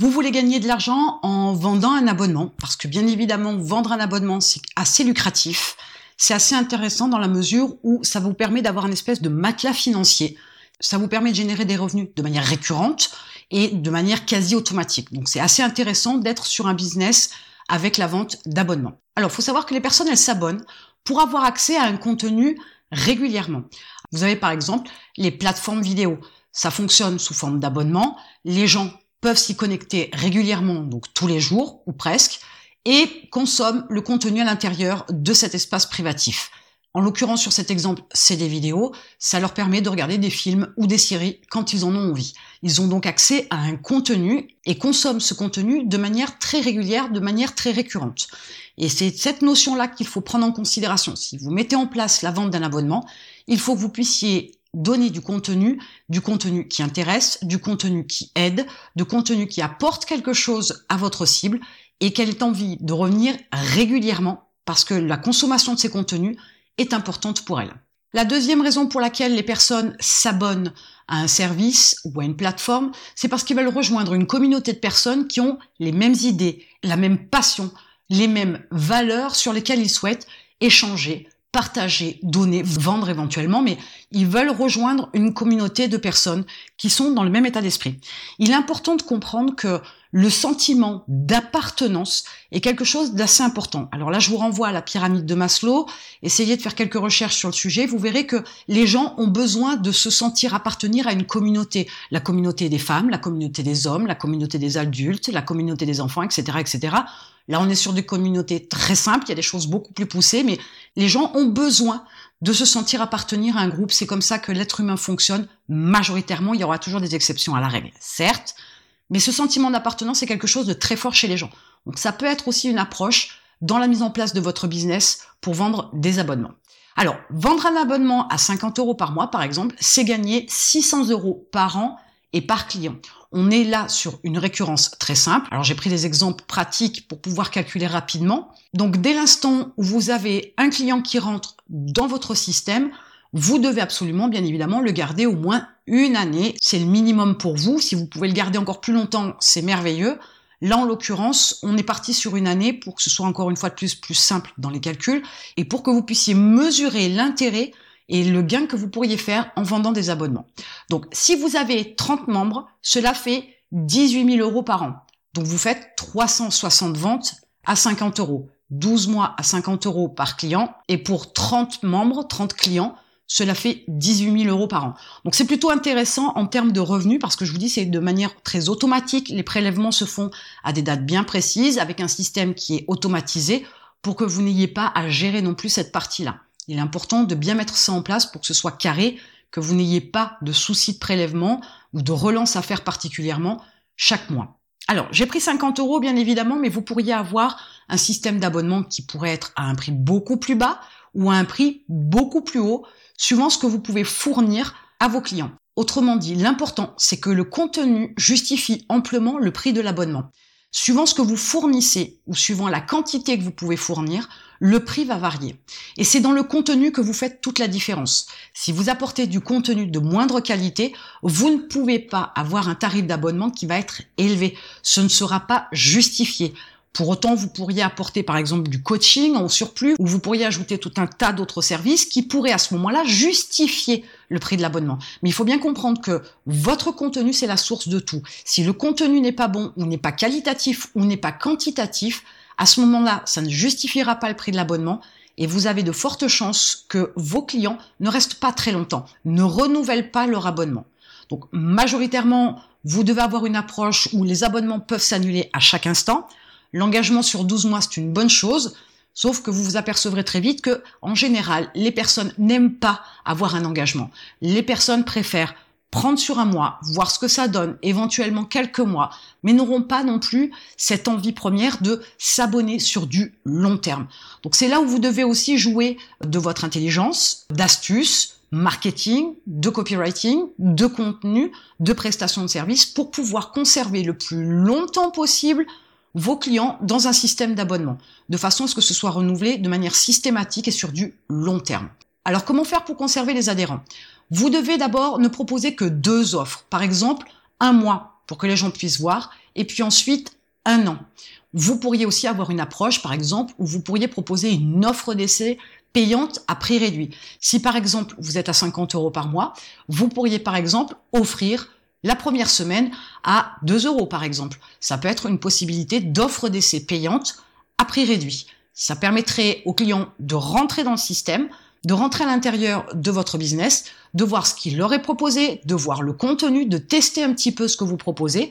Vous voulez gagner de l'argent en vendant un abonnement, parce que bien évidemment, vendre un abonnement, c'est assez lucratif. C'est assez intéressant dans la mesure où ça vous permet d'avoir une espèce de matelas financier. Ça vous permet de générer des revenus de manière récurrente et de manière quasi automatique. Donc c'est assez intéressant d'être sur un business avec la vente d'abonnements. Alors, il faut savoir que les personnes, elles s'abonnent pour avoir accès à un contenu régulièrement. Vous avez par exemple les plateformes vidéo. Ça fonctionne sous forme d'abonnement. Les gens peuvent s'y connecter régulièrement, donc tous les jours ou presque, et consomment le contenu à l'intérieur de cet espace privatif. En l'occurrence, sur cet exemple, c'est des vidéos. Ça leur permet de regarder des films ou des séries quand ils en ont envie. Ils ont donc accès à un contenu et consomment ce contenu de manière très régulière, de manière très récurrente. Et c'est cette notion-là qu'il faut prendre en considération. Si vous mettez en place la vente d'un abonnement, il faut que vous puissiez donner du contenu, du contenu qui intéresse, du contenu qui aide, du contenu qui apporte quelque chose à votre cible et qu'elle ait envie de revenir régulièrement parce que la consommation de ces contenus est importante pour elle. La deuxième raison pour laquelle les personnes s'abonnent à un service ou à une plateforme, c'est parce qu'ils veulent rejoindre une communauté de personnes qui ont les mêmes idées, la même passion, les mêmes valeurs sur lesquelles ils souhaitent échanger, partager, donner, vendre éventuellement, mais ils veulent rejoindre une communauté de personnes qui sont dans le même état d'esprit. Il est important de comprendre que le sentiment d'appartenance est quelque chose d'assez important. Alors là, je vous renvoie à la pyramide de Maslow. Essayez de faire quelques recherches sur le sujet. Vous verrez que les gens ont besoin de se sentir appartenir à une communauté. La communauté des femmes, la communauté des hommes, la communauté des adultes, la communauté des enfants, etc., etc. Là, on est sur des communautés très simples. Il y a des choses beaucoup plus poussées, mais les gens ont besoin de se sentir appartenir à un groupe. C'est comme ça que l'être humain fonctionne majoritairement. Il y aura toujours des exceptions à la règle, certes. Mais ce sentiment d'appartenance est quelque chose de très fort chez les gens. Donc ça peut être aussi une approche dans la mise en place de votre business pour vendre des abonnements. Alors, vendre un abonnement à 50 euros par mois, par exemple, c'est gagner 600 euros par an et par client. On est là sur une récurrence très simple. Alors, j'ai pris des exemples pratiques pour pouvoir calculer rapidement. Donc, dès l'instant où vous avez un client qui rentre dans votre système, vous devez absolument, bien évidemment, le garder au moins une année. C'est le minimum pour vous. Si vous pouvez le garder encore plus longtemps, c'est merveilleux. Là, en l'occurrence, on est parti sur une année pour que ce soit encore une fois de plus plus simple dans les calculs et pour que vous puissiez mesurer l'intérêt et le gain que vous pourriez faire en vendant des abonnements. Donc, si vous avez 30 membres, cela fait 18 000 euros par an. Donc, vous faites 360 ventes à 50 euros. 12 mois à 50 euros par client. Et pour 30 membres, 30 clients, cela fait 18 000 euros par an. Donc c'est plutôt intéressant en termes de revenus parce que je vous dis c'est de manière très automatique. Les prélèvements se font à des dates bien précises avec un système qui est automatisé pour que vous n'ayez pas à gérer non plus cette partie-là. Il est important de bien mettre ça en place pour que ce soit carré, que vous n'ayez pas de soucis de prélèvement ou de relance à faire particulièrement chaque mois. Alors, j'ai pris 50 euros bien évidemment, mais vous pourriez avoir un système d'abonnement qui pourrait être à un prix beaucoup plus bas ou à un prix beaucoup plus haut suivant ce que vous pouvez fournir à vos clients. Autrement dit, l'important, c'est que le contenu justifie amplement le prix de l'abonnement. Suivant ce que vous fournissez ou suivant la quantité que vous pouvez fournir, le prix va varier. Et c'est dans le contenu que vous faites toute la différence. Si vous apportez du contenu de moindre qualité, vous ne pouvez pas avoir un tarif d'abonnement qui va être élevé. Ce ne sera pas justifié. Pour autant, vous pourriez apporter par exemple du coaching en surplus ou vous pourriez ajouter tout un tas d'autres services qui pourraient à ce moment-là justifier le prix de l'abonnement. Mais il faut bien comprendre que votre contenu, c'est la source de tout. Si le contenu n'est pas bon ou n'est pas qualitatif ou n'est pas quantitatif, à ce moment-là, ça ne justifiera pas le prix de l'abonnement et vous avez de fortes chances que vos clients ne restent pas très longtemps, ne renouvellent pas leur abonnement. Donc majoritairement, vous devez avoir une approche où les abonnements peuvent s'annuler à chaque instant. L'engagement sur 12 mois, c'est une bonne chose, sauf que vous vous apercevrez très vite que, en général, les personnes n'aiment pas avoir un engagement. Les personnes préfèrent prendre sur un mois, voir ce que ça donne, éventuellement quelques mois, mais n'auront pas non plus cette envie première de s'abonner sur du long terme. Donc c'est là où vous devez aussi jouer de votre intelligence, d'astuces, marketing, de copywriting, de contenu, de prestation de services pour pouvoir conserver le plus longtemps possible vos clients dans un système d'abonnement, de façon à ce que ce soit renouvelé de manière systématique et sur du long terme. Alors comment faire pour conserver les adhérents? Vous devez d'abord ne proposer que deux offres. Par exemple, un mois pour que les gens puissent voir. Et puis ensuite, un an. Vous pourriez aussi avoir une approche, par exemple, où vous pourriez proposer une offre d'essai payante à prix réduit. Si par exemple vous êtes à 50 euros par mois, vous pourriez par exemple offrir la première semaine à 2 euros par exemple. Ça peut être une possibilité d'offre d'essai payante à prix réduit. Ça permettrait aux clients de rentrer dans le système, de rentrer à l'intérieur de votre business, de voir ce qu'il leur est proposé, de voir le contenu, de tester un petit peu ce que vous proposez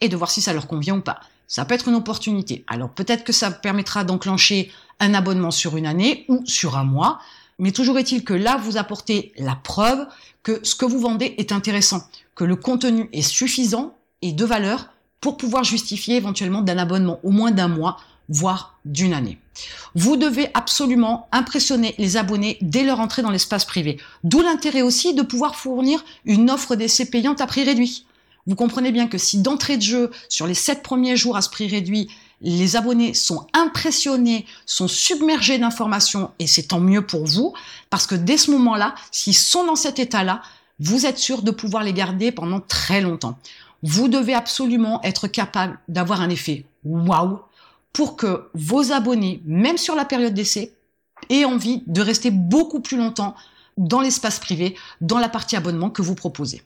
et de voir si ça leur convient ou pas. Ça peut être une opportunité. Alors peut-être que ça permettra d'enclencher un abonnement sur une année ou sur un mois, mais toujours est-il que là, vous apportez la preuve que ce que vous vendez est intéressant, que le contenu est suffisant et de valeur pour pouvoir justifier éventuellement d'un abonnement au moins d'un mois, voire d'une année. Vous devez absolument impressionner les abonnés dès leur entrée dans l'espace privé. D'où l'intérêt aussi de pouvoir fournir une offre d'essai payante à prix réduit. Vous comprenez bien que si d'entrée de jeu, sur les sept premiers jours à ce prix réduit, les abonnés sont impressionnés, sont submergés d'informations, et c'est tant mieux pour vous, parce que dès ce moment-là, s'ils sont dans cet état-là, vous êtes sûr de pouvoir les garder pendant très longtemps. Vous devez absolument être capable d'avoir un effet waouh pour que vos abonnés, même sur la période d'essai, aient envie de rester beaucoup plus longtemps dans l'espace privé, dans la partie abonnement que vous proposez.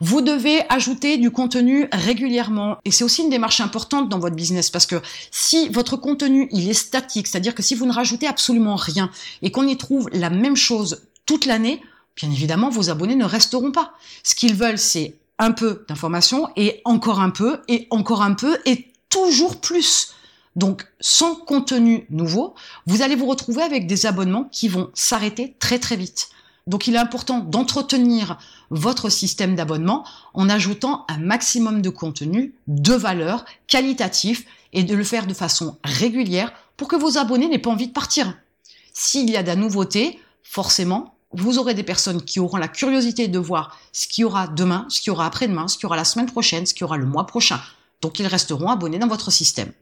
Vous devez ajouter du contenu régulièrement et c'est aussi une démarche importante dans votre business parce que si votre contenu il est statique, c'est-à-dire que si vous ne rajoutez absolument rien et qu'on y trouve la même chose toute l'année, bien évidemment vos abonnés ne resteront pas. Ce qu'ils veulent c'est un peu d'informations et encore un peu et encore un peu et toujours plus. Donc, sans contenu nouveau, vous allez vous retrouver avec des abonnements qui vont s'arrêter très très vite. Donc il est important d'entretenir votre système d'abonnement en ajoutant un maximum de contenu de valeur qualitatif et de le faire de façon régulière pour que vos abonnés n'aient pas envie de partir. S'il y a de la nouveauté, forcément, vous aurez des personnes qui auront la curiosité de voir ce qu'il y aura demain, ce qu'il y aura après-demain, ce qu'il y aura la semaine prochaine, ce qu'il y aura le mois prochain. Donc ils resteront abonnés dans votre système.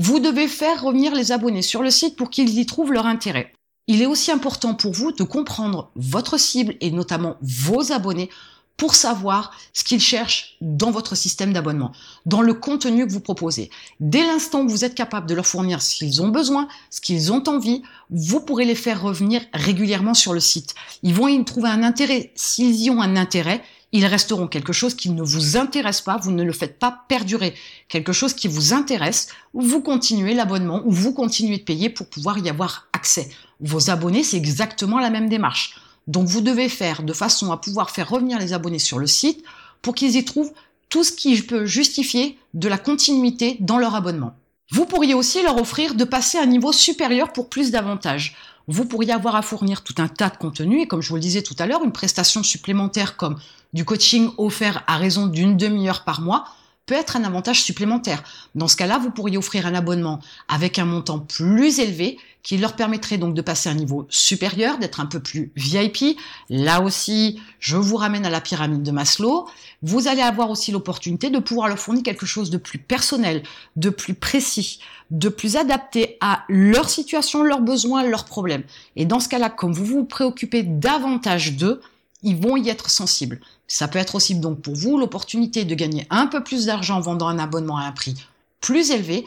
Vous devez faire revenir les abonnés sur le site pour qu'ils y trouvent leur intérêt. Il est aussi important pour vous de comprendre votre cible et notamment vos abonnés pour savoir ce qu'ils cherchent dans votre système d'abonnement, dans le contenu que vous proposez. Dès l'instant où vous êtes capable de leur fournir ce qu'ils ont besoin, ce qu'ils ont envie, vous pourrez les faire revenir régulièrement sur le site. Ils vont y trouver un intérêt. S'ils y ont un intérêt, ils resteront quelque chose qui ne vous intéresse pas, vous ne le faites pas perdurer. Quelque chose qui vous intéresse, vous continuez l'abonnement ou vous continuez de payer pour pouvoir y avoir accès. Vos abonnés, c'est exactement la même démarche. Donc vous devez faire de façon à pouvoir faire revenir les abonnés sur le site pour qu'ils y trouvent tout ce qui peut justifier de la continuité dans leur abonnement. Vous pourriez aussi leur offrir de passer à un niveau supérieur pour plus d'avantages vous pourriez avoir à fournir tout un tas de contenus et comme je vous le disais tout à l'heure, une prestation supplémentaire comme du coaching offert à raison d'une demi-heure par mois peut être un avantage supplémentaire. Dans ce cas-là, vous pourriez offrir un abonnement avec un montant plus élevé qui leur permettrait donc de passer à un niveau supérieur, d'être un peu plus VIP. Là aussi, je vous ramène à la pyramide de Maslow. Vous allez avoir aussi l'opportunité de pouvoir leur fournir quelque chose de plus personnel, de plus précis, de plus adapté à leur situation, leurs besoins, leurs problèmes. Et dans ce cas-là, comme vous vous préoccupez davantage d'eux, ils vont y être sensibles. Ça peut être aussi donc pour vous l'opportunité de gagner un peu plus d'argent en vendant un abonnement à un prix plus élevé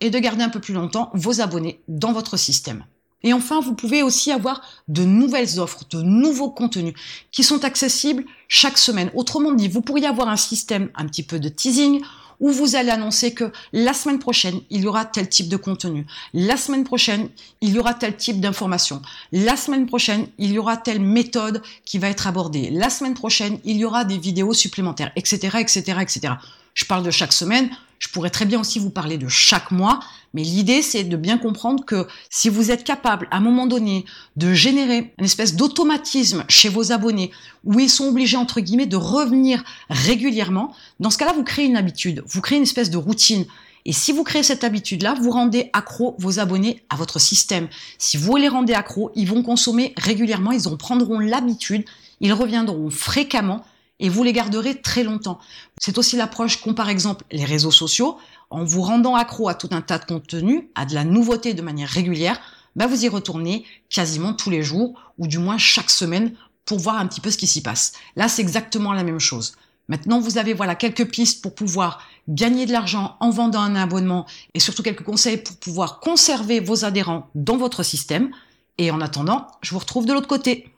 et de garder un peu plus longtemps vos abonnés dans votre système. Et enfin, vous pouvez aussi avoir de nouvelles offres, de nouveaux contenus qui sont accessibles chaque semaine. Autrement dit, vous pourriez avoir un système un petit peu de teasing où vous allez annoncer que la semaine prochaine, il y aura tel type de contenu. La semaine prochaine, il y aura tel type d'information. La semaine prochaine, il y aura telle méthode qui va être abordée. La semaine prochaine, il y aura des vidéos supplémentaires, etc., etc., etc. Je parle de chaque semaine. Je pourrais très bien aussi vous parler de chaque mois, mais l'idée c'est de bien comprendre que si vous êtes capable à un moment donné de générer une espèce d'automatisme chez vos abonnés où ils sont obligés entre guillemets de revenir régulièrement, dans ce cas-là vous créez une habitude, vous créez une espèce de routine. Et si vous créez cette habitude-là, vous rendez accro vos abonnés à votre système. Si vous les rendez accro, ils vont consommer régulièrement, ils en prendront l'habitude, ils reviendront fréquemment et vous les garderez très longtemps. C'est aussi l'approche qu'ont par exemple les réseaux sociaux. En vous rendant accro à tout un tas de contenus, à de la nouveauté de manière régulière, bah vous y retournez quasiment tous les jours ou du moins chaque semaine pour voir un petit peu ce qui s'y passe. Là, c'est exactement la même chose. Maintenant, vous avez voilà quelques pistes pour pouvoir gagner de l'argent en vendant un abonnement et surtout quelques conseils pour pouvoir conserver vos adhérents dans votre système. Et en attendant, je vous retrouve de l'autre côté.